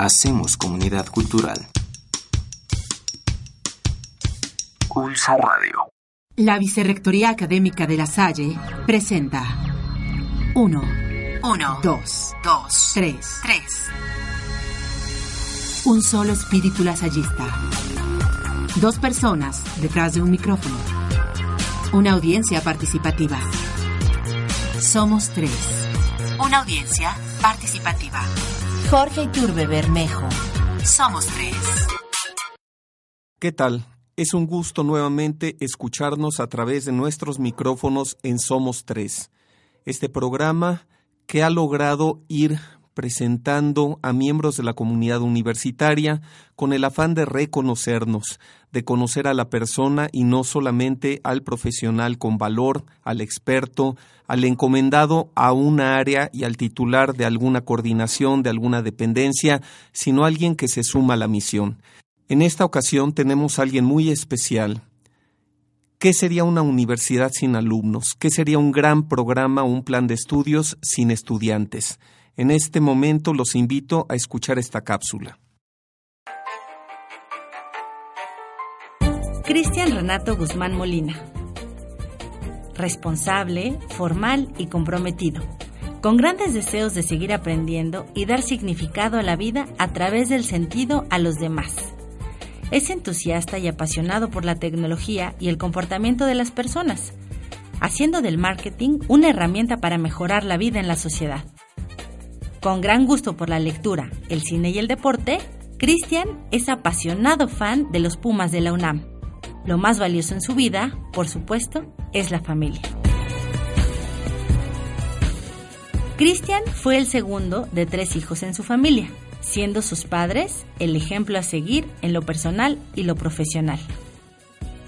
Hacemos comunidad cultural. Pulso Radio. La Vicerrectoría Académica de La Salle presenta 1, 1, 2, 2, 3. 3. Un solo espíritu lasallista. Dos personas detrás de un micrófono. Una audiencia participativa. Somos tres. Una audiencia participativa. Jorge Iturbe Bermejo. Somos tres. ¿Qué tal? Es un gusto nuevamente escucharnos a través de nuestros micrófonos en Somos Tres. Este programa que ha logrado ir presentando a miembros de la comunidad universitaria con el afán de reconocernos, de conocer a la persona y no solamente al profesional con valor, al experto, al encomendado a una área y al titular de alguna coordinación, de alguna dependencia, sino alguien que se suma a la misión. En esta ocasión tenemos a alguien muy especial. ¿Qué sería una universidad sin alumnos? ¿Qué sería un gran programa o un plan de estudios sin estudiantes? En este momento los invito a escuchar esta cápsula. Cristian Renato Guzmán Molina. Responsable, formal y comprometido. Con grandes deseos de seguir aprendiendo y dar significado a la vida a través del sentido a los demás. Es entusiasta y apasionado por la tecnología y el comportamiento de las personas, haciendo del marketing una herramienta para mejorar la vida en la sociedad. Con gran gusto por la lectura, el cine y el deporte, Cristian es apasionado fan de los Pumas de la UNAM. Lo más valioso en su vida, por supuesto, es la familia. Cristian fue el segundo de tres hijos en su familia, siendo sus padres el ejemplo a seguir en lo personal y lo profesional.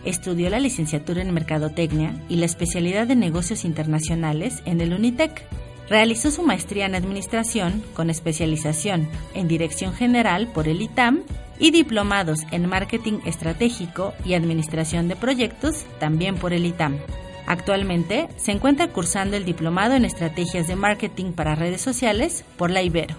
Estudió la licenciatura en Mercadotecnia y la especialidad de negocios internacionales en el Unitec. Realizó su maestría en Administración con especialización en Dirección General por el ITAM y diplomados en Marketing Estratégico y Administración de Proyectos también por el ITAM. Actualmente se encuentra cursando el diplomado en Estrategias de Marketing para Redes Sociales por la Ibero.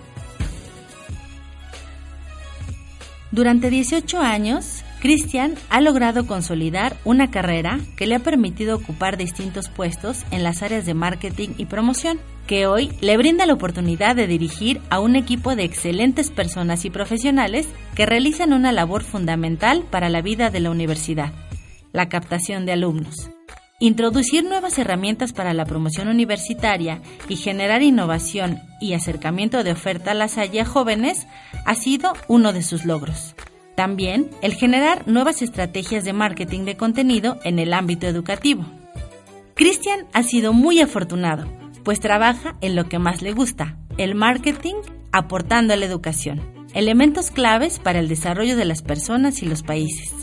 Durante 18 años, Cristian ha logrado consolidar una carrera que le ha permitido ocupar distintos puestos en las áreas de marketing y promoción, que hoy le brinda la oportunidad de dirigir a un equipo de excelentes personas y profesionales que realizan una labor fundamental para la vida de la universidad, la captación de alumnos. Introducir nuevas herramientas para la promoción universitaria y generar innovación y acercamiento de oferta a las a jóvenes ha sido uno de sus logros. También el generar nuevas estrategias de marketing de contenido en el ámbito educativo. Cristian ha sido muy afortunado, pues trabaja en lo que más le gusta, el marketing aportando a la educación, elementos claves para el desarrollo de las personas y los países.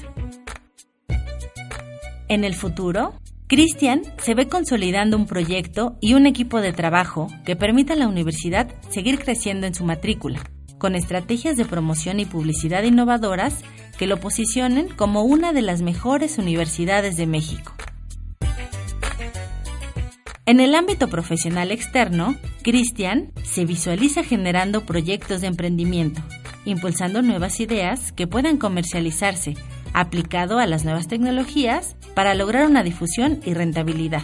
En el futuro, Cristian se ve consolidando un proyecto y un equipo de trabajo que permita a la universidad seguir creciendo en su matrícula, con estrategias de promoción y publicidad innovadoras que lo posicionen como una de las mejores universidades de México. En el ámbito profesional externo, Cristian se visualiza generando proyectos de emprendimiento, impulsando nuevas ideas que puedan comercializarse aplicado a las nuevas tecnologías para lograr una difusión y rentabilidad.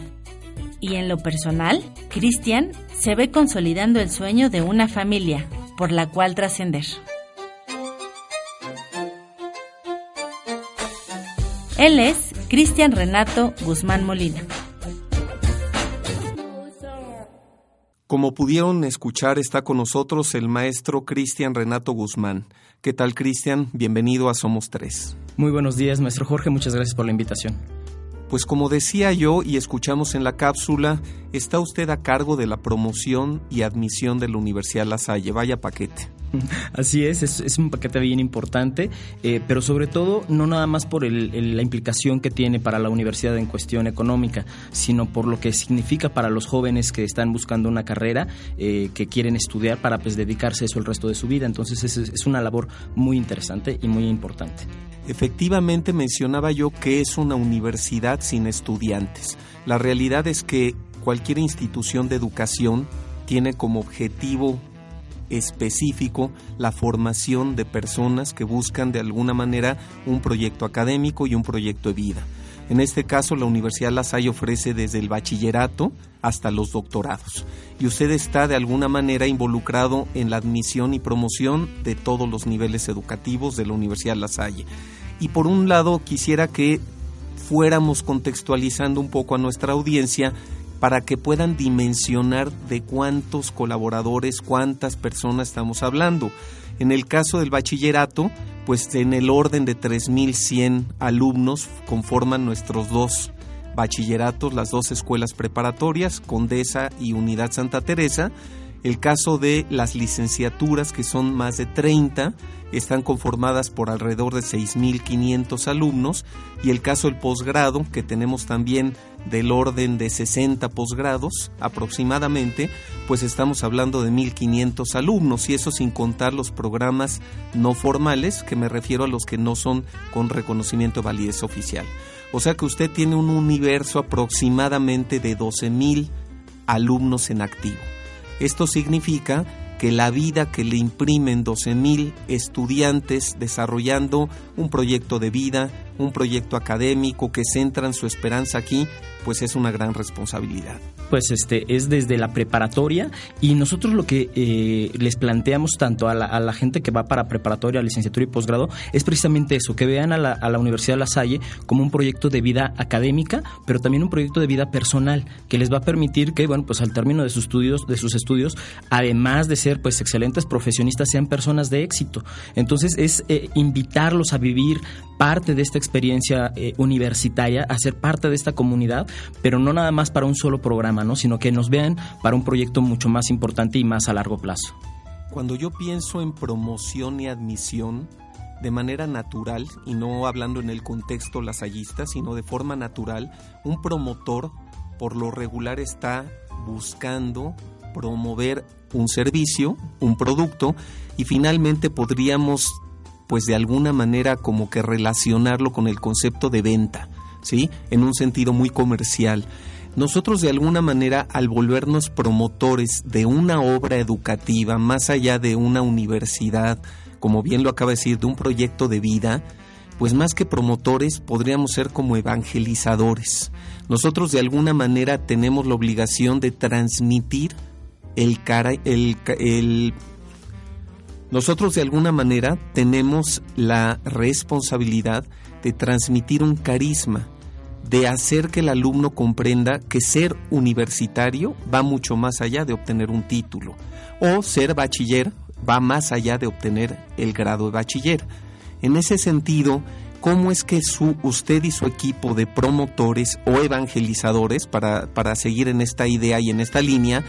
Y en lo personal, Cristian se ve consolidando el sueño de una familia por la cual trascender. Él es Cristian Renato Guzmán Molina. Como pudieron escuchar, está con nosotros el maestro Cristian Renato Guzmán. ¿Qué tal, Cristian? Bienvenido a Somos Tres. Muy buenos días, maestro Jorge. Muchas gracias por la invitación. Pues como decía yo y escuchamos en la cápsula, está usted a cargo de la promoción y admisión de la Universidad La Salle. Vaya paquete. Así es, es, un paquete bien importante, eh, pero sobre todo no nada más por la implicación que tiene para la universidad en cuestión económica, sino por lo que significa para los jóvenes que están buscando una carrera, eh, que quieren estudiar para pues, dedicarse a eso el resto de su vida. Entonces es, es una labor muy interesante y muy importante. Efectivamente mencionaba yo que es una universidad sin estudiantes. La realidad es que cualquier institución de educación tiene como objetivo específico la formación de personas que buscan de alguna manera un proyecto académico y un proyecto de vida. En este caso, la Universidad La Salle ofrece desde el bachillerato hasta los doctorados. Y usted está de alguna manera involucrado en la admisión y promoción de todos los niveles educativos de la Universidad La Salle. Y por un lado, quisiera que fuéramos contextualizando un poco a nuestra audiencia para que puedan dimensionar de cuántos colaboradores, cuántas personas estamos hablando. En el caso del bachillerato, pues en el orden de 3.100 alumnos conforman nuestros dos bachilleratos, las dos escuelas preparatorias, Condesa y Unidad Santa Teresa. El caso de las licenciaturas, que son más de 30, están conformadas por alrededor de 6.500 alumnos. Y el caso del posgrado, que tenemos también del orden de 60 posgrados aproximadamente, pues estamos hablando de 1.500 alumnos y eso sin contar los programas no formales, que me refiero a los que no son con reconocimiento de validez oficial. O sea que usted tiene un universo aproximadamente de 12.000 alumnos en activo. Esto significa que la vida que le imprimen 12.000 estudiantes desarrollando un proyecto de vida, un proyecto académico que centran su esperanza aquí, pues es una gran responsabilidad pues este es desde la preparatoria y nosotros lo que eh, les planteamos tanto a la, gente que va para preparatoria, licenciatura y posgrado es precisamente eso, que vean a la, a la Universidad de La Salle como un proyecto de vida académica, pero también un proyecto de vida personal que les va a permitir que, bueno, pues al término de sus estudios, de sus estudios, además de ser pues excelentes profesionistas, sean personas de éxito. Entonces es eh, invitarlos a vivir parte de esta experiencia eh, universitaria, a parte de esta comunidad, pero no nada más para un solo programa, ¿no? sino que nos vean para un proyecto mucho más importante y más a largo plazo. Cuando yo pienso en promoción y admisión, de manera natural, y no hablando en el contexto lasallista, sino de forma natural, un promotor por lo regular está buscando promover un servicio, un producto, y finalmente podríamos pues de alguna manera como que relacionarlo con el concepto de venta, ¿sí? En un sentido muy comercial. Nosotros de alguna manera al volvernos promotores de una obra educativa más allá de una universidad, como bien lo acaba de decir, de un proyecto de vida, pues más que promotores podríamos ser como evangelizadores. Nosotros de alguna manera tenemos la obligación de transmitir el, cara, el, el nosotros de alguna manera tenemos la responsabilidad de transmitir un carisma, de hacer que el alumno comprenda que ser universitario va mucho más allá de obtener un título o ser bachiller va más allá de obtener el grado de bachiller. En ese sentido, ¿cómo es que su, usted y su equipo de promotores o evangelizadores, para, para seguir en esta idea y en esta línea,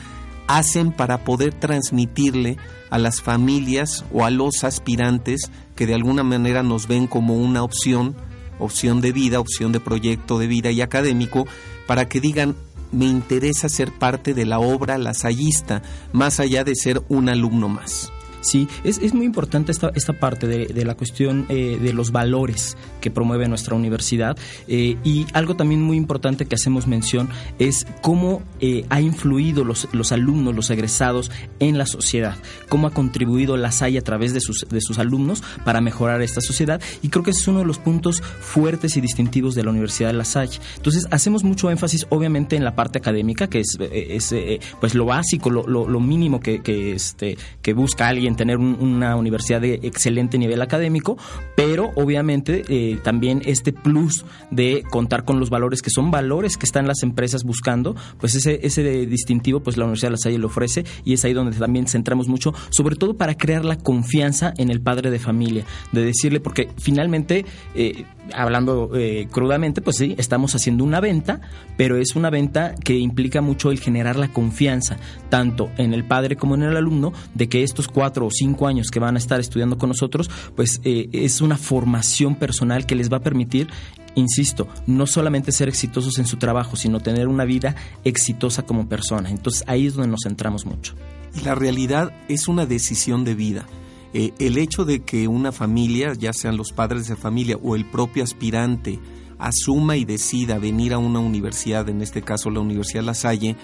hacen para poder transmitirle a las familias o a los aspirantes que de alguna manera nos ven como una opción, opción de vida, opción de proyecto de vida y académico, para que digan, me interesa ser parte de la obra lasallista, más allá de ser un alumno más. Sí, es, es muy importante esta, esta parte de, de la cuestión eh, de los valores que promueve nuestra universidad eh, y algo también muy importante que hacemos mención es cómo eh, ha influido los, los alumnos, los egresados en la sociedad, cómo ha contribuido la SAI a través de sus, de sus alumnos para mejorar esta sociedad y creo que ese es uno de los puntos fuertes y distintivos de la Universidad de La Salle. Entonces hacemos mucho énfasis obviamente en la parte académica que es, es pues lo básico, lo, lo, lo mínimo que, que, este, que busca alguien tener una universidad de excelente nivel académico, pero obviamente eh, también este plus de contar con los valores que son valores que están las empresas buscando, pues ese, ese distintivo pues la Universidad de La Salle lo ofrece y es ahí donde también centramos mucho, sobre todo para crear la confianza en el padre de familia, de decirle, porque finalmente, eh, hablando eh, crudamente, pues sí, estamos haciendo una venta, pero es una venta que implica mucho el generar la confianza, tanto en el padre como en el alumno, de que estos cuatro o cinco años que van a estar estudiando con nosotros, pues eh, es una formación personal que les va a permitir insisto, no solamente ser exitosos en su trabajo, sino tener una vida exitosa como persona. Entonces ahí es donde nos centramos mucho. Y la realidad es una decisión de vida. Eh, el hecho de que una familia, ya sean los padres de familia o el propio aspirante, asuma y decida venir a una universidad, en este caso la Universidad La Salle,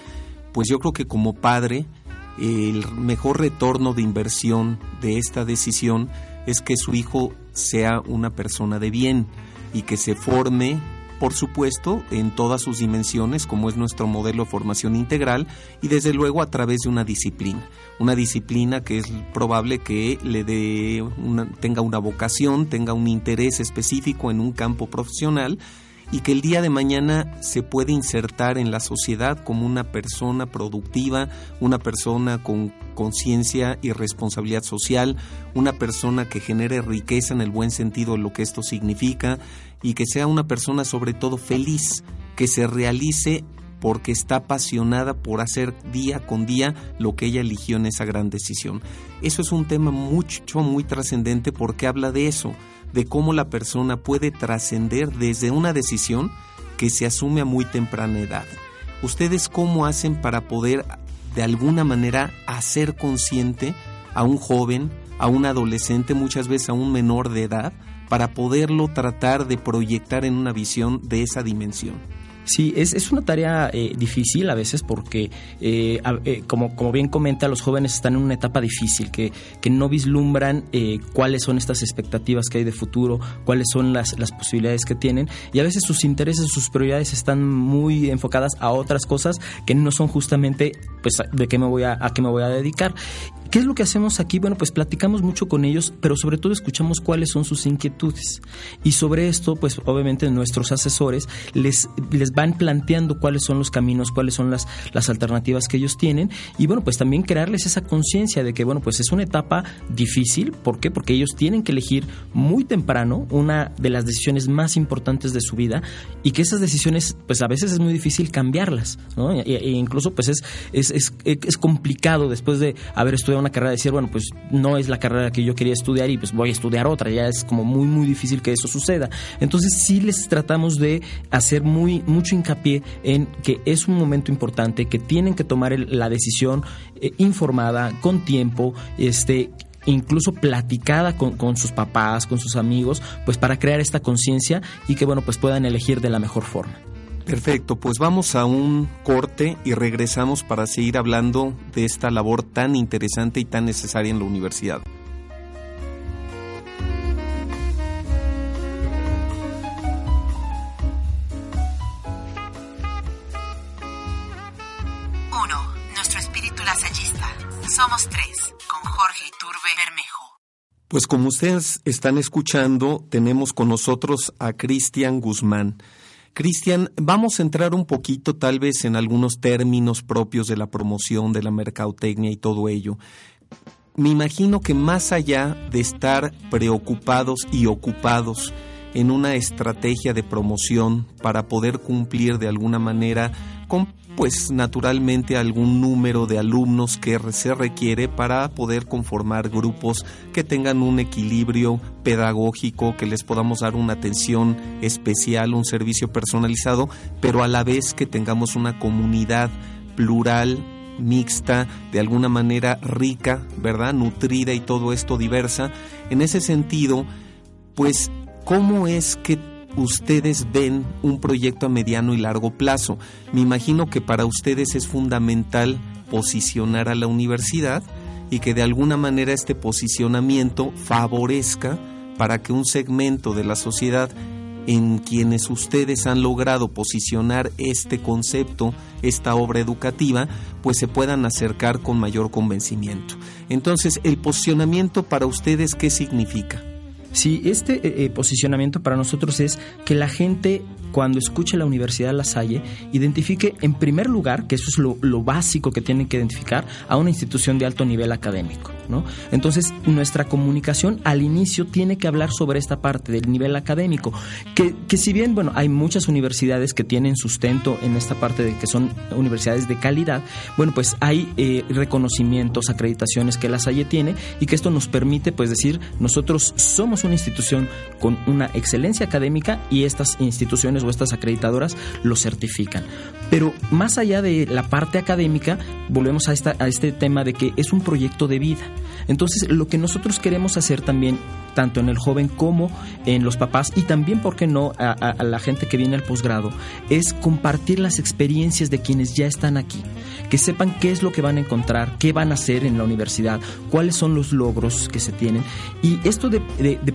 pues yo creo que como padre el mejor retorno de inversión de esta decisión es que su hijo sea una persona de bien y que se forme por supuesto, en todas sus dimensiones, como es nuestro modelo de formación integral, y desde luego a través de una disciplina. Una disciplina que es probable que le dé tenga una vocación, tenga un interés específico en un campo profesional y que el día de mañana se puede insertar en la sociedad como una persona productiva, una persona con conciencia y responsabilidad social, una persona que genere riqueza en el buen sentido de lo que esto significa y que sea una persona sobre todo feliz, que se realice porque está apasionada por hacer día con día lo que ella eligió en esa gran decisión. Eso es un tema mucho, muy trascendente porque habla de eso, de cómo la persona puede trascender desde una decisión que se asume a muy temprana edad. ¿Ustedes cómo hacen para poder de alguna manera hacer consciente a un joven, a un adolescente, muchas veces a un menor de edad, para poderlo tratar de proyectar en una visión de esa dimensión? Sí, es, es una tarea eh, difícil a veces porque, eh, eh, como, como bien comenta, los jóvenes están en una etapa difícil, que, que no vislumbran cuáles son estas expectativas que hay de futuro, cuáles son las, las posibilidades que tienen, y a veces sus intereses, sus prioridades están muy enfocadas a otras cosas que no son justamente pues de qué me voy a, a qué me voy a dedicar. ¿Qué es lo que hacemos aquí? Bueno, pues platicamos mucho con ellos, pero sobre todo escuchamos cuáles son sus inquietudes. Y sobre esto, pues obviamente nuestros asesores les, les van planteando cuáles son los caminos, cuáles son las, las alternativas que ellos tienen. Y bueno, pues también crearles esa conciencia de que, bueno, pues es una etapa difícil. ¿Por qué? Porque ellos tienen que elegir muy temprano una de las decisiones más importantes de su vida y que esas decisiones, pues a veces es muy difícil cambiarlas, ¿no? E, incluso, pues es, es, es, es complicado después de haber estudiado una carrera, decir, bueno, pues no es la carrera que yo quería estudiar y pues voy a estudiar otra, ya es como muy, muy difícil que eso suceda. Entonces sí les tratamos de hacer muy, mucho hincapié en que es un momento importante, que tienen que tomar la decisión eh, informada, con tiempo, este incluso platicada con, con, sus papás, con sus amigos, pues para crear esta conciencia y que bueno, pues puedan elegir de la mejor forma. Perfecto, pues vamos a un corte y regresamos para seguir hablando de esta labor tan interesante y tan necesaria en la universidad. Uno, nuestro espíritu lasallista. Somos tres, con Jorge Iturbe Bermejo. Pues como ustedes están escuchando, tenemos con nosotros a Cristian Guzmán. Cristian, vamos a entrar un poquito tal vez en algunos términos propios de la promoción, de la mercadotecnia y todo ello. Me imagino que más allá de estar preocupados y ocupados en una estrategia de promoción para poder cumplir de alguna manera con pues naturalmente algún número de alumnos que se requiere para poder conformar grupos que tengan un equilibrio pedagógico, que les podamos dar una atención especial, un servicio personalizado, pero a la vez que tengamos una comunidad plural, mixta, de alguna manera rica, ¿verdad? Nutrida y todo esto diversa. En ese sentido, pues, ¿cómo es que ustedes ven un proyecto a mediano y largo plazo. Me imagino que para ustedes es fundamental posicionar a la universidad y que de alguna manera este posicionamiento favorezca para que un segmento de la sociedad en quienes ustedes han logrado posicionar este concepto, esta obra educativa, pues se puedan acercar con mayor convencimiento. Entonces, el posicionamiento para ustedes, ¿qué significa? Sí, este eh, eh, posicionamiento para nosotros es que la gente cuando escuche la Universidad La Salle identifique en primer lugar, que eso es lo, lo básico que tienen que identificar, a una institución de alto nivel académico. ¿no? Entonces, nuestra comunicación al inicio tiene que hablar sobre esta parte del nivel académico, que, que si bien, bueno, hay muchas universidades que tienen sustento en esta parte de que son universidades de calidad, bueno, pues hay eh, reconocimientos, acreditaciones que La Salle tiene y que esto nos permite, pues decir, nosotros somos una institución con una excelencia académica y estas instituciones o estas acreditadoras lo certifican. Pero más allá de la parte académica, volvemos a, esta, a este tema de que es un proyecto de vida. Entonces, lo que nosotros queremos hacer también tanto en el joven como en los papás y también, ¿por qué no?, a, a la gente que viene al posgrado, es compartir las experiencias de quienes ya están aquí que sepan qué es lo que van a encontrar, qué van a hacer en la universidad, cuáles son los logros que se tienen. Y esto de,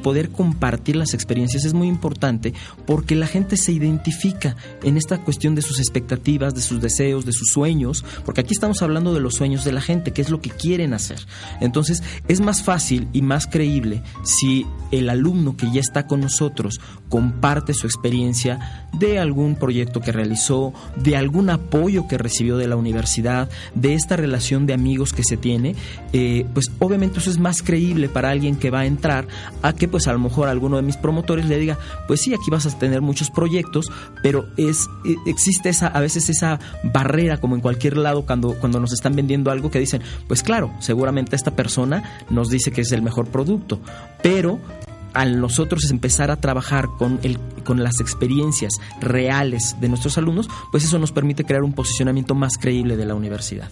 poder compartir las experiencias es muy importante porque la gente se identifica en esta cuestión de sus expectativas, de sus deseos, de sus sueños, porque aquí estamos hablando de los sueños de la gente, qué es lo que quieren hacer. Entonces es más fácil y más creíble si el alumno que ya está con nosotros comparte su experiencia de algún proyecto que realizó, de algún apoyo que recibió de la universidad, de esta relación de amigos que se tiene, eh, pues obviamente eso es más creíble para alguien que va a entrar a que pues a lo mejor alguno de mis promotores le diga, pues sí, aquí vas a tener muchos proyectos, pero es eh, existe esa a veces esa barrera como en cualquier lado cuando cuando nos están vendiendo algo que dicen, pues claro, seguramente esta persona nos dice que es el mejor producto, pero al nosotros empezar a trabajar con, el, con las experiencias reales de nuestros alumnos, pues eso nos permite crear un posicionamiento más creíble de la universidad.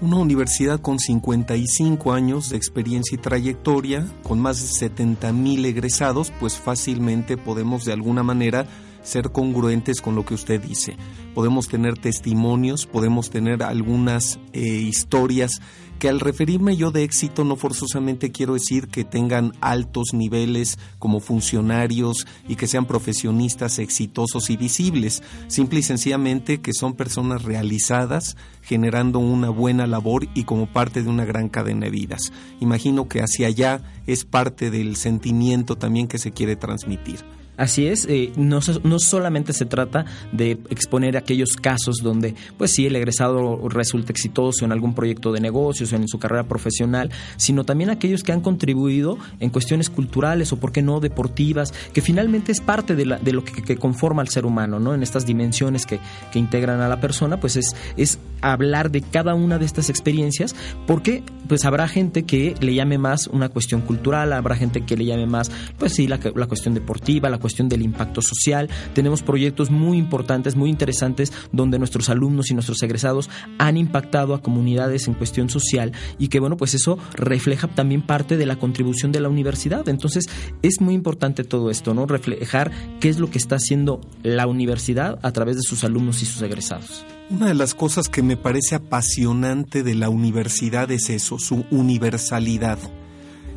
Una universidad con 55 años de experiencia y trayectoria, con más de 70 mil egresados, pues fácilmente podemos de alguna manera ser congruentes con lo que usted dice. Podemos tener testimonios, podemos tener algunas eh, historias que al referirme yo de éxito no forzosamente quiero decir que tengan altos niveles como funcionarios y que sean profesionistas exitosos y visibles, simple y sencillamente que son personas realizadas, generando una buena labor y como parte de una gran cadena de vidas. Imagino que hacia allá es parte del sentimiento también que se quiere transmitir. Así es, eh, no, no, solamente se trata de exponer aquellos casos donde, pues sí, el egresado resulta exitoso en algún proyecto de negocios o en su carrera profesional, sino también aquellos que han contribuido en cuestiones culturales o, por qué no, deportivas, que finalmente es parte de, la, de lo que, conforma al ser humano, ¿no? En estas dimensiones que, que integran a la persona, pues es, es hablar de cada una de estas experiencias, porque pues habrá gente que le llame más una cuestión cultural, habrá gente que le llame más, pues sí, la, la cuestión deportiva, la cuestión del impacto social. Tenemos proyectos muy importantes, muy interesantes, donde nuestros alumnos y nuestros egresados han impactado a comunidades en cuestión social y que, bueno, pues eso refleja también parte de la contribución de la universidad. Entonces, es muy importante todo esto, ¿no? Reflejar qué es lo que está haciendo la universidad a través de sus alumnos y sus egresados. Una de las cosas que me parece apasionante de la universidad es eso, su universalidad.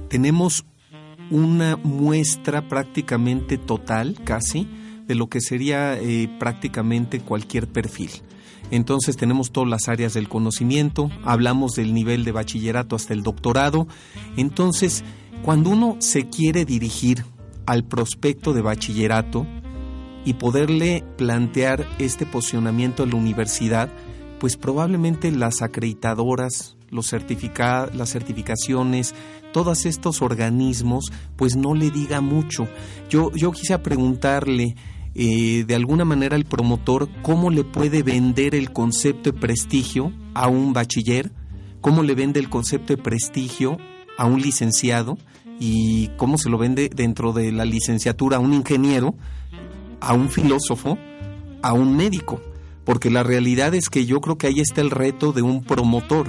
Tenemos una muestra prácticamente total, casi, de lo que sería eh, prácticamente cualquier perfil. Entonces tenemos todas las áreas del conocimiento, hablamos del nivel de bachillerato hasta el doctorado. Entonces, cuando uno se quiere dirigir al prospecto de bachillerato y poderle plantear este posicionamiento en la universidad, pues probablemente las acreditadoras, los las certificaciones, todos estos organismos, pues no le diga mucho. Yo, yo quise preguntarle eh, de alguna manera al promotor cómo le puede vender el concepto de prestigio a un bachiller, cómo le vende el concepto de prestigio a un licenciado y cómo se lo vende dentro de la licenciatura a un ingeniero, a un filósofo, a un médico. Porque la realidad es que yo creo que ahí está el reto de un promotor,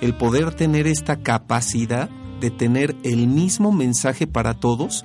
el poder tener esta capacidad de tener el mismo mensaje para todos,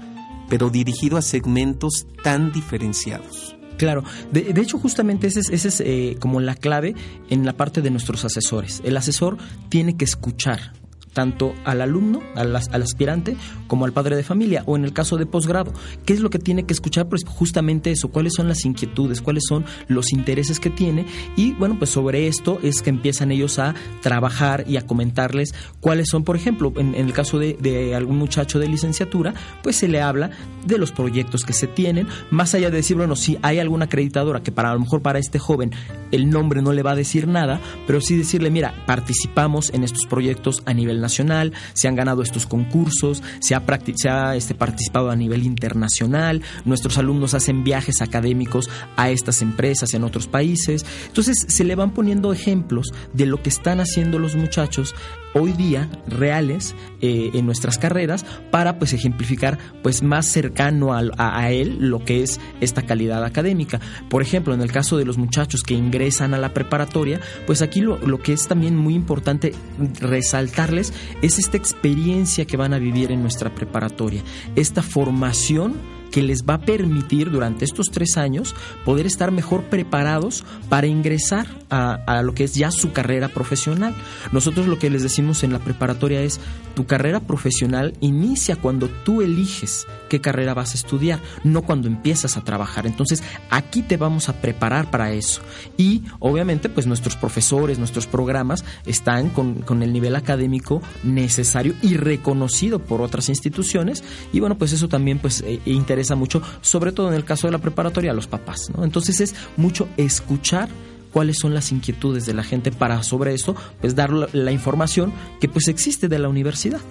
pero dirigido a segmentos tan diferenciados. Claro, de, hecho justamente esa es, es eh, como la clave en la parte de nuestros asesores. El asesor tiene que escuchar, tanto al alumno, al, aspirante, como al padre de familia, o en el caso de posgrado. ¿Qué es lo que tiene que escuchar? Pues justamente eso, cuáles son las inquietudes, cuáles son los intereses que tiene, y bueno, pues sobre esto es que empiezan ellos a trabajar y a comentarles cuáles son, por ejemplo, en, el caso de, de, algún muchacho de licenciatura, pues se le habla de los proyectos que se tienen, más allá de decir, bueno, si hay alguna acreditadora que para a lo mejor para este joven el nombre no le va a decir nada, pero sí decirle, mira, participamos en estos proyectos a nivel nacional, se han ganado estos concursos, se ha, se ha este, participado a nivel internacional, nuestros alumnos hacen viajes académicos a estas empresas en otros países. Entonces se le van poniendo ejemplos de lo que están haciendo los muchachos hoy día reales eh, en nuestras carreras para pues ejemplificar pues más cercano a, él lo que es esta calidad académica. Por ejemplo, en el caso de los muchachos que ingresan a la preparatoria, pues aquí lo, lo que es también muy importante resaltarles es esta experiencia que van a vivir en nuestra preparatoria, esta formación que les va a permitir durante estos tres años poder estar mejor preparados para ingresar a, lo que es ya su carrera profesional. Nosotros lo que les decimos en la preparatoria es, tu carrera profesional inicia cuando tú eliges qué carrera vas a estudiar, no cuando empiezas a trabajar. Entonces, aquí te vamos a preparar para eso. Y obviamente, pues nuestros profesores, nuestros programas están con, el nivel académico necesario y reconocido por otras instituciones. Y bueno, pues eso también pues eh, interesa mucho, sobre todo en el caso de la preparatoria, a los papás. ¿no? Entonces es mucho escuchar cuáles son las inquietudes de la gente para sobre eso, pues dar la, información que pues existe de la universidad.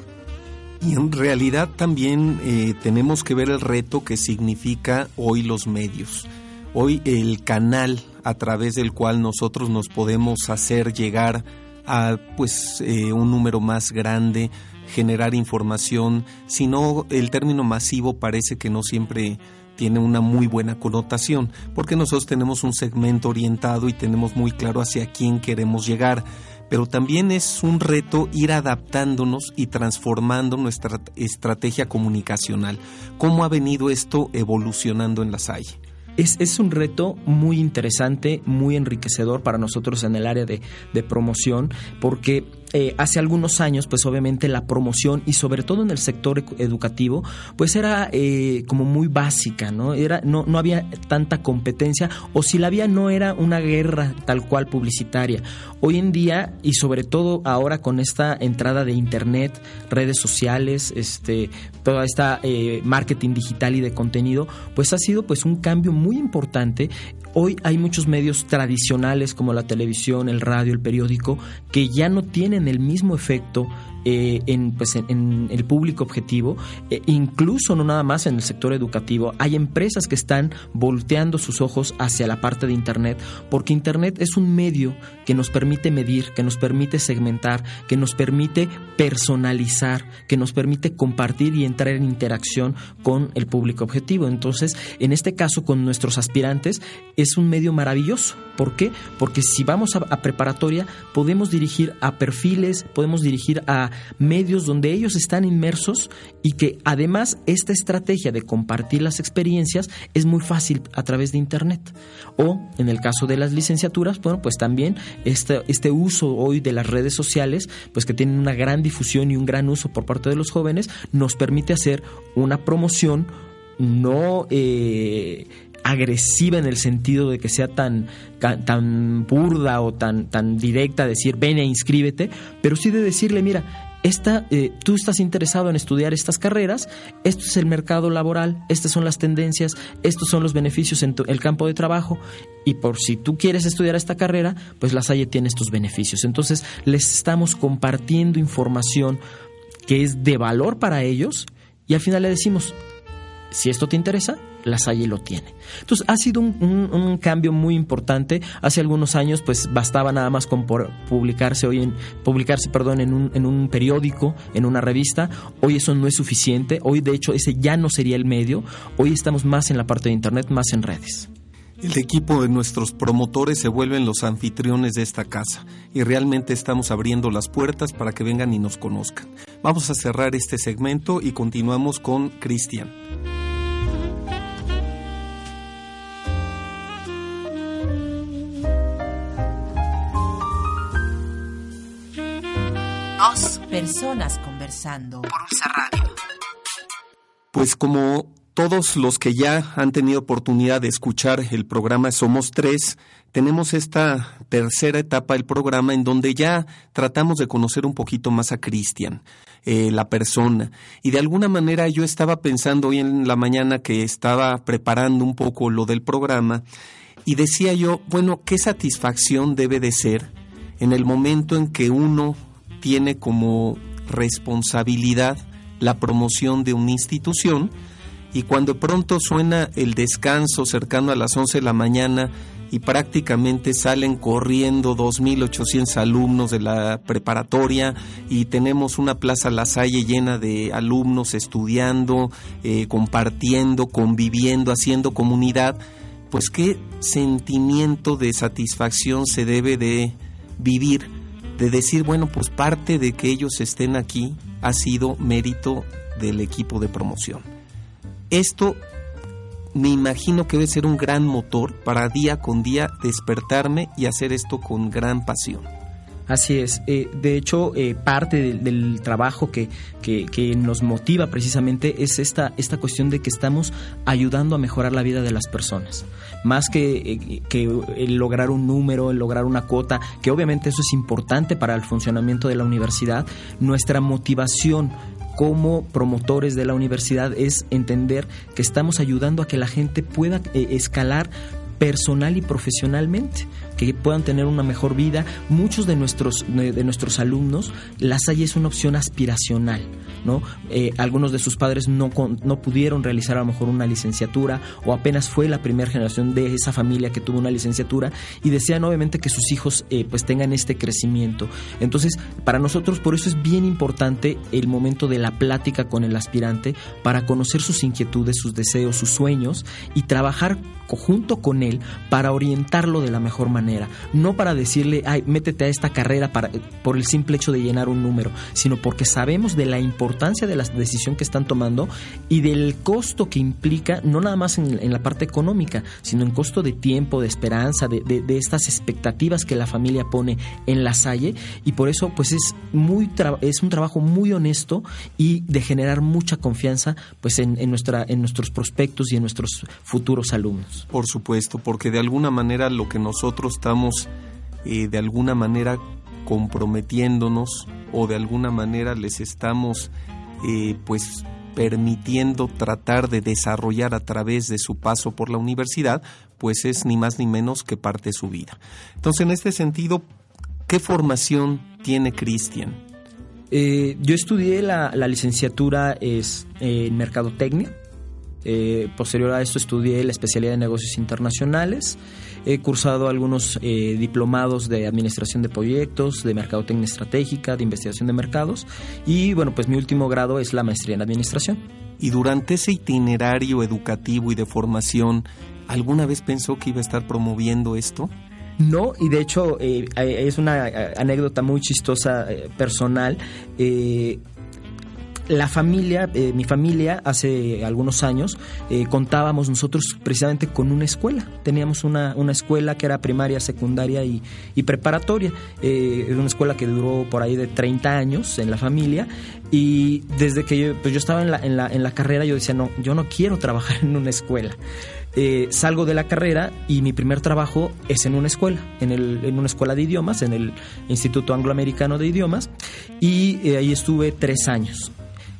Y en realidad también eh, tenemos que ver el reto que significa hoy los medios. Hoy el canal a través del cual nosotros nos podemos hacer llegar a pues eh, un número más grande generar información, sino el término masivo parece que no siempre tiene una muy buena connotación, porque nosotros tenemos un segmento orientado y tenemos muy claro hacia quién queremos llegar, pero también es un reto ir adaptándonos y transformando nuestra estrategia comunicacional. ¿Cómo ha venido esto evolucionando en la SAI? Es, es, un reto muy interesante, muy enriquecedor para nosotros en el área de, de promoción, porque eh, hace algunos años, pues obviamente la promoción y sobre todo en el sector educativo, pues era eh, como muy básica, ¿no? Era, no, no había tanta competencia o si la había no era una guerra tal cual publicitaria. Hoy en día y sobre todo ahora con esta entrada de internet, redes sociales, este, toda esta eh, marketing digital y de contenido, pues ha sido pues un cambio muy importante Hoy hay muchos medios tradicionales como la televisión, el radio, el periódico, que ya no tienen el mismo efecto eh, en, pues, en, el público objetivo, eh, incluso no nada más en el sector educativo. Hay empresas que están volteando sus ojos hacia la parte de Internet, porque Internet es un medio que nos permite medir, que nos permite segmentar, que nos permite personalizar, que nos permite compartir y entrar en interacción con el público objetivo. Entonces, en este caso, con nuestros aspirantes, es un medio maravilloso. ¿Por qué? Porque si vamos a preparatoria, podemos dirigir a perfiles, podemos dirigir a medios donde ellos están inmersos y que además esta estrategia de compartir las experiencias es muy fácil a través de Internet. O en el caso de las licenciaturas, bueno, pues también este, este uso hoy de las redes sociales, pues que tienen una gran difusión y un gran uso por parte de los jóvenes, nos permite hacer una promoción no eh, agresiva en el sentido de que sea tan, tan burda o tan, tan directa, decir ven e inscríbete, pero sí de decirle, mira, esta, eh, tú estás interesado en estudiar estas carreras, esto es el mercado laboral, estas son las tendencias, estos son los beneficios en el campo de trabajo y por si tú quieres estudiar esta carrera, pues la Salle tiene estos beneficios. Entonces les estamos compartiendo información que es de valor para ellos y al final le decimos, si esto te interesa, la Salle lo tiene. Entonces ha sido un, cambio muy importante. Hace algunos años pues bastaba nada más con publicarse hoy en publicarse perdón en un, en un periódico, en una revista. Hoy eso no es suficiente. Hoy de hecho ese ya no sería el medio. Hoy estamos más en la parte de internet, más en redes. El equipo de nuestros promotores se vuelven los anfitriones de esta casa y realmente estamos abriendo las puertas para que vengan y nos conozcan. Vamos a cerrar este segmento y continuamos con Cristian. Personas conversando por Ulsa Radio. Pues como todos los que ya han tenido oportunidad de escuchar el programa Somos Tres, tenemos esta tercera etapa del programa en donde ya tratamos de conocer un poquito más a Cristian, eh, la persona. Y de alguna manera yo estaba pensando hoy en la mañana que estaba preparando un poco lo del programa y decía yo, bueno, ¿qué satisfacción debe de ser en el momento en que uno tiene como responsabilidad la promoción de una institución y cuando pronto suena el descanso cercano a las 11 de la mañana y prácticamente salen corriendo 2.800 alumnos de la preparatoria y tenemos una plaza La Salle llena de alumnos estudiando, eh, compartiendo, conviviendo, haciendo comunidad, pues qué sentimiento de satisfacción se debe de vivir, de decir, bueno, pues parte de que ellos estén aquí ha sido mérito del equipo de promoción. Esto me imagino que debe ser un gran motor para día con día despertarme y hacer esto con gran pasión. Así es. Eh, de hecho, eh, parte del, trabajo que, que, nos motiva precisamente es esta, esta cuestión de que estamos ayudando a mejorar la vida de las personas. Más que, eh, que el lograr un número, el lograr una cuota, que obviamente eso es importante para el funcionamiento de la universidad, nuestra motivación como promotores de la universidad es entender que estamos ayudando a que la gente pueda eh, escalar personal y profesionalmente que puedan tener una mejor vida. Muchos de nuestros, de nuestros alumnos, la Salle es una opción aspiracional, ¿no? Eh, algunos de sus padres no, no pudieron realizar a lo mejor una licenciatura o apenas fue la primera generación de esa familia que tuvo una licenciatura y desean obviamente que sus hijos eh, pues tengan este crecimiento. Entonces, para nosotros por eso es bien importante el momento de la plática con el aspirante para conocer sus inquietudes, sus deseos, sus sueños y trabajar junto con él para orientarlo de la mejor manera. No para decirle, ay, métete a esta carrera para, por el simple hecho de llenar un número, sino porque sabemos de la importancia de la decisión que están tomando y del costo que implica, no nada más en, la parte económica, sino en costo de tiempo, de esperanza, de, de, estas expectativas que la familia pone en la salle. Y por eso, pues es, muy es un trabajo muy honesto y de generar mucha confianza pues en, en, nuestra, en nuestros prospectos y en nuestros futuros alumnos. Por supuesto, porque de alguna manera lo que nosotros estamos eh, de alguna manera comprometiéndonos o de alguna manera les estamos eh, pues permitiendo tratar de desarrollar a través de su paso por la universidad, pues es ni más ni menos que parte de su vida. Entonces, en este sentido, ¿qué formación tiene Cristian? Eh, yo estudié la, licenciatura es, en Mercadotecnia eh, posterior a esto estudié la especialidad de negocios internacionales. He cursado algunos eh, diplomados de administración de proyectos, de mercadotecnia estratégica, de investigación de mercados y bueno, pues mi último grado es la maestría en administración. Y durante ese itinerario educativo y de formación, ¿alguna vez pensó que iba a estar promoviendo esto? No, y de hecho eh, es una anécdota muy chistosa personal la familia, eh, mi familia, hace algunos años, eh, contábamos nosotros precisamente con una escuela. Teníamos una, una escuela que era primaria, secundaria y, preparatoria. Eh, una escuela que duró por ahí de 30 años en la familia. Y desde que yo, pues yo estaba en la, en, la, en la carrera, yo decía, no, yo no quiero trabajar en una escuela. salgo de la carrera y mi primer trabajo es en una escuela, en, el, en una escuela de idiomas, en el Instituto Angloamericano de Idiomas, y ahí estuve tres años.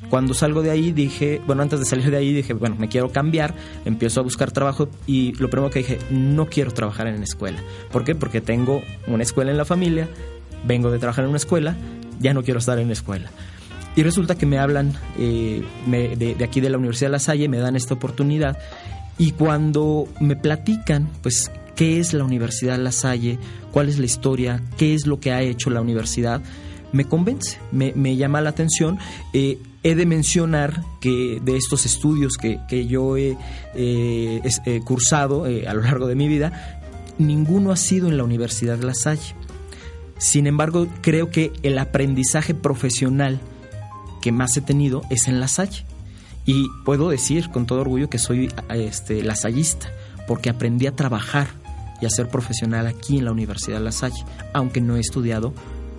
Cuando salgo de ahí dije, bueno, antes de salir de ahí dije, bueno, me quiero cambiar, empiezo a buscar trabajo y lo primero que dije, no quiero trabajar en escuela. ¿Por qué? Porque tengo una escuela en la familia, vengo de trabajar en una escuela, ya no quiero estar en la escuela. Y resulta que me hablan eh, de, de, aquí de la Universidad de La Salle, me dan esta oportunidad y cuando me platican, pues, qué es la Universidad de La Salle, cuál es la historia, qué es lo que ha hecho la universidad, me convence, me, llama la atención. Eh, he de mencionar que de estos estudios que, yo he eh, cursado eh, a lo largo de mi vida, ninguno ha sido en la Universidad de La Salle. Sin embargo, creo que el aprendizaje profesional que más he tenido es en La Salle. Y puedo decir con todo orgullo que soy este, lasallista, porque aprendí a trabajar y a ser profesional aquí en la Universidad de La Salle, aunque no he estudiado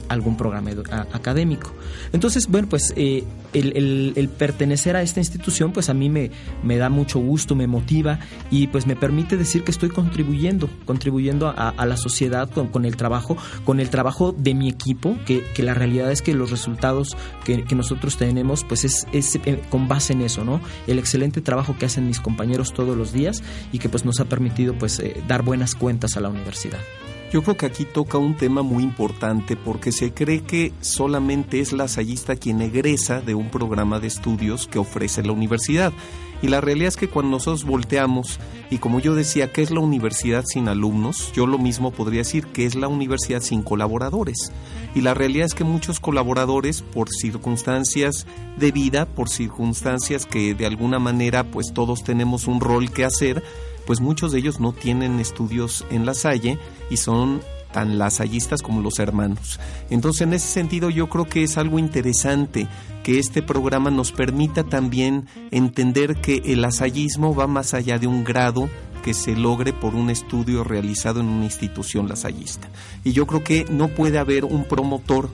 algún programa académico. Entonces, bueno, pues eh, el, pertenecer a esta institución, pues a mí me, me da mucho gusto, me motiva y pues me permite decir que estoy contribuyendo, contribuyendo a, la sociedad con, el trabajo, con el trabajo de mi equipo, que, la realidad es que los resultados que, nosotros tenemos, pues es, eh, con base en eso, ¿no? El excelente trabajo que hacen mis compañeros todos los días y que pues nos ha permitido pues eh, dar buenas cuentas a la universidad. Yo creo que aquí toca un tema muy importante porque se cree que solamente es la lasallista quien egresa de un programa de estudios que ofrece la universidad. Y la realidad es que cuando nosotros volteamos, y como yo decía, ¿qué es la universidad sin alumnos? Yo lo mismo podría decir, que es la universidad sin colaboradores? Y la realidad es que muchos colaboradores, por circunstancias de vida, por circunstancias que de alguna manera pues todos tenemos un rol que hacer, pues muchos de ellos no tienen estudios en la Salle y son tan lasallistas como los hermanos. Entonces, en ese sentido, yo creo que es algo interesante que este programa nos permita también entender que el lasallismo va más allá de un grado que se logre por un estudio realizado en una institución lasallista. Y yo creo que no puede haber un promotor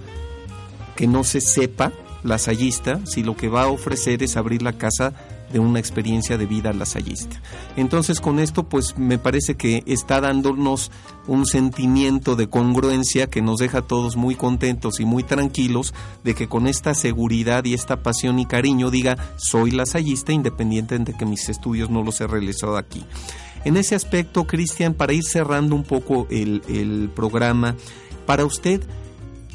que no se sepa lasallista si lo que va a ofrecer es abrir la casa de una experiencia de vida lasallista. Entonces con esto pues me parece que está dándonos un sentimiento de congruencia que nos deja a todos muy contentos y muy tranquilos de que con esta seguridad y esta pasión y cariño diga soy lasallista independiente de que mis estudios no los he realizado aquí. En ese aspecto, Cristian, para ir cerrando un poco el, el programa, para usted,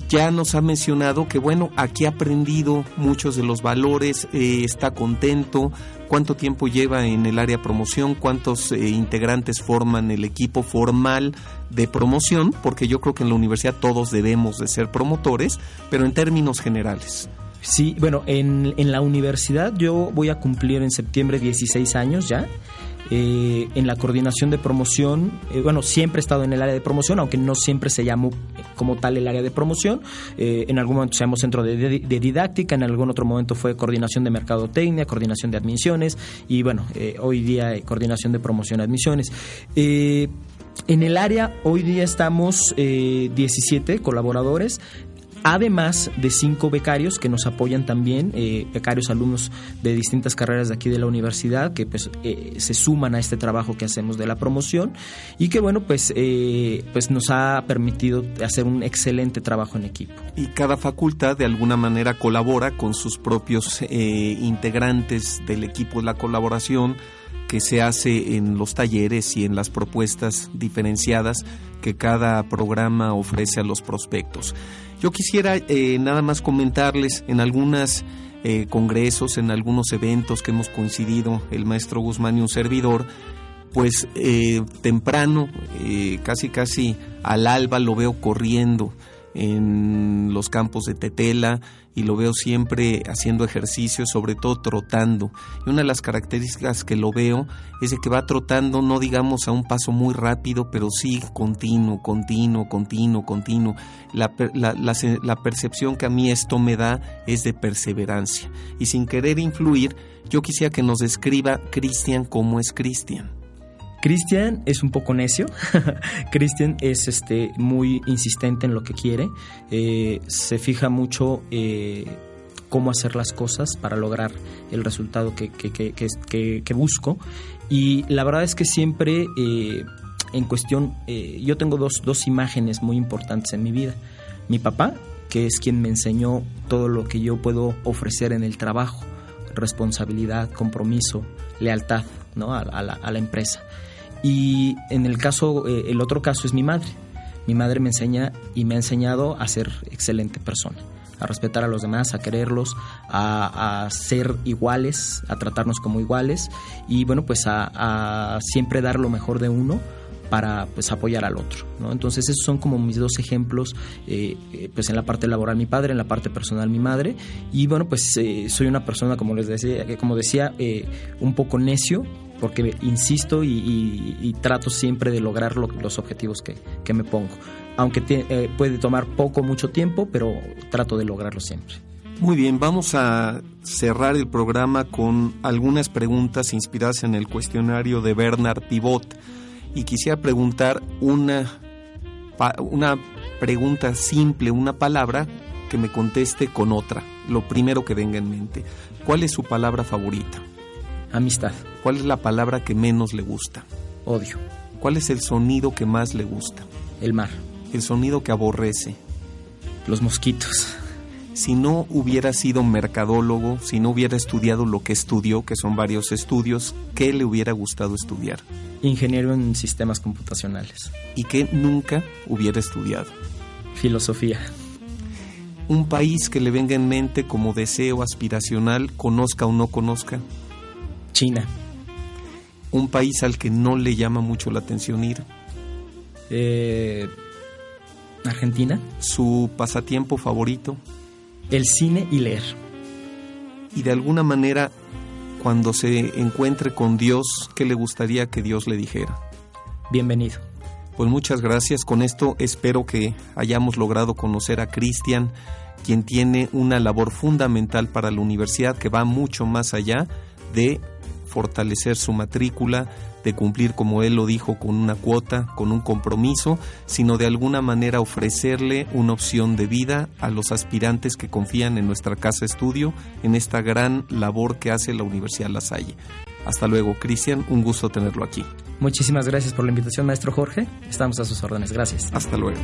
ya nos ha mencionado que, bueno, aquí ha aprendido muchos de los valores, eh, está contento, cuánto tiempo lleva en el área promoción, cuántos eh, integrantes forman el equipo formal de promoción, porque yo creo que en la universidad todos debemos de ser promotores, pero en términos generales. Sí, bueno, en, en la universidad yo voy a cumplir en septiembre 16 años ya. Eh, en la coordinación de promoción, eh, bueno, siempre he estado en el área de promoción, aunque no siempre se llamó como tal el área de promoción. Eh, en algún momento se llamó centro de, didáctica, en algún otro momento fue coordinación de mercadotecnia, coordinación de admisiones y bueno, hoy día coordinación de promoción de admisiones. En el área hoy día estamos 17 colaboradores además de cinco becarios que nos apoyan también, eh, becarios alumnos de distintas carreras de aquí de la universidad, que pues eh, se suman a este trabajo que hacemos de la promoción y que bueno, pues, eh, pues nos ha permitido hacer un excelente trabajo en equipo. Y cada facultad de alguna manera colabora con sus propios integrantes del equipo de la colaboración que se hace en los talleres y en las propuestas diferenciadas que cada programa ofrece a los prospectos. Yo quisiera eh, nada más comentarles en algunos eh, congresos, en algunos eventos que hemos coincidido, el maestro Guzmán y un servidor, pues eh, temprano, casi casi al alba lo veo corriendo en los campos de Tetela y lo veo siempre haciendo ejercicio, sobre todo trotando. Y una de las características que lo veo es de que va trotando, no digamos a un paso muy rápido, pero sí continuo, continuo, continuo, continuo. La, la percepción que a mí esto me da es de perseverancia. Y sin querer influir, yo quisiera que nos describa Cristian cómo es Cristian. Cristian es un poco necio. Cristian es este, muy insistente en lo que quiere. Eh, se fija mucho eh, cómo hacer las cosas para lograr el resultado que, que, busco. Y la verdad es que siempre, eh, en cuestión, yo tengo dos, dos imágenes muy importantes en mi vida. Mi papá, que es quien me enseñó todo lo que yo puedo ofrecer en el trabajo, responsabilidad, compromiso, lealtad ¿no? a, la, a la empresa. Y en el caso, eh, el otro caso es mi madre. Mi madre me enseña y me ha enseñado a ser excelente persona, a respetar a los demás, a quererlos, a, ser iguales, a tratarnos como iguales y bueno, pues a, siempre dar lo mejor de uno para pues apoyar al otro ¿no? entonces esos son como mis dos ejemplos eh, eh, pues en la parte laboral mi padre en la parte personal mi madre y bueno pues soy una persona como les decía como decía un poco necio porque insisto y, trato siempre de lograr los objetivos que, me pongo. Aunque eh, puede tomar poco, mucho tiempo, pero trato de lograrlo siempre. Muy bien, vamos a cerrar el programa con algunas preguntas inspiradas en el cuestionario de Bernard Pivot. Y quisiera preguntar una, una pregunta simple, una palabra que me conteste con otra, lo primero que venga en mente. ¿Cuál es su palabra favorita? Amistad. ¿Cuál es la palabra que menos le gusta? Odio. ¿Cuál es el sonido que más le gusta? El mar. El sonido que aborrece. Los mosquitos. Si no hubiera sido mercadólogo, si no hubiera estudiado lo que estudió, que son varios estudios, ¿qué le hubiera gustado estudiar? Ingeniero en sistemas computacionales. ¿Y qué nunca hubiera estudiado? Filosofía. Un país que le venga en mente como deseo aspiracional, conozca o no conozca. China. Un país al que no le llama mucho la atención ir. Eh, Argentina. Su pasatiempo favorito. El cine y leer. Y de alguna manera, cuando se encuentre con Dios, ¿qué le gustaría que Dios le dijera? Bienvenido. Pues muchas gracias. Con esto espero que hayamos logrado conocer a Cristian, quien tiene una labor fundamental para la universidad que va mucho más allá de fortalecer su matrícula, de cumplir, como él lo dijo, con una cuota, con un compromiso, sino de alguna manera ofrecerle una opción de vida a los aspirantes que confían en nuestra casa estudio, en esta gran labor que hace la Universidad La Salle. Hasta luego, Cristian, un gusto tenerlo aquí. Muchísimas gracias por la invitación, maestro Jorge. Estamos a sus órdenes. Gracias. Hasta luego.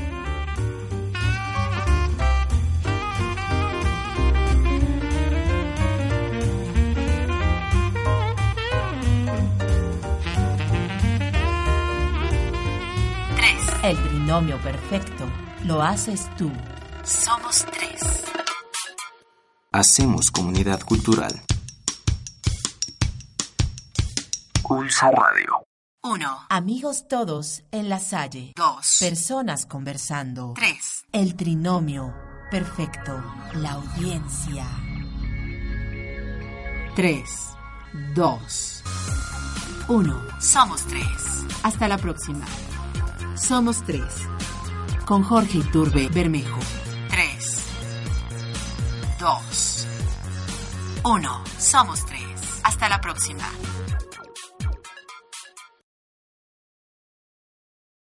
El trinomio perfecto lo haces tú. Somos tres. Hacemos comunidad cultural. Pulso Radio. 1. Amigos todos en la Salle. 2. Personas conversando. 3. El trinomio perfecto. La audiencia. 3, 2, 1. Somos tres. Hasta la próxima. Somos tres. Con Jorge Iturbe Bermejo. 3. 2. 1. Somos tres. Hasta la próxima.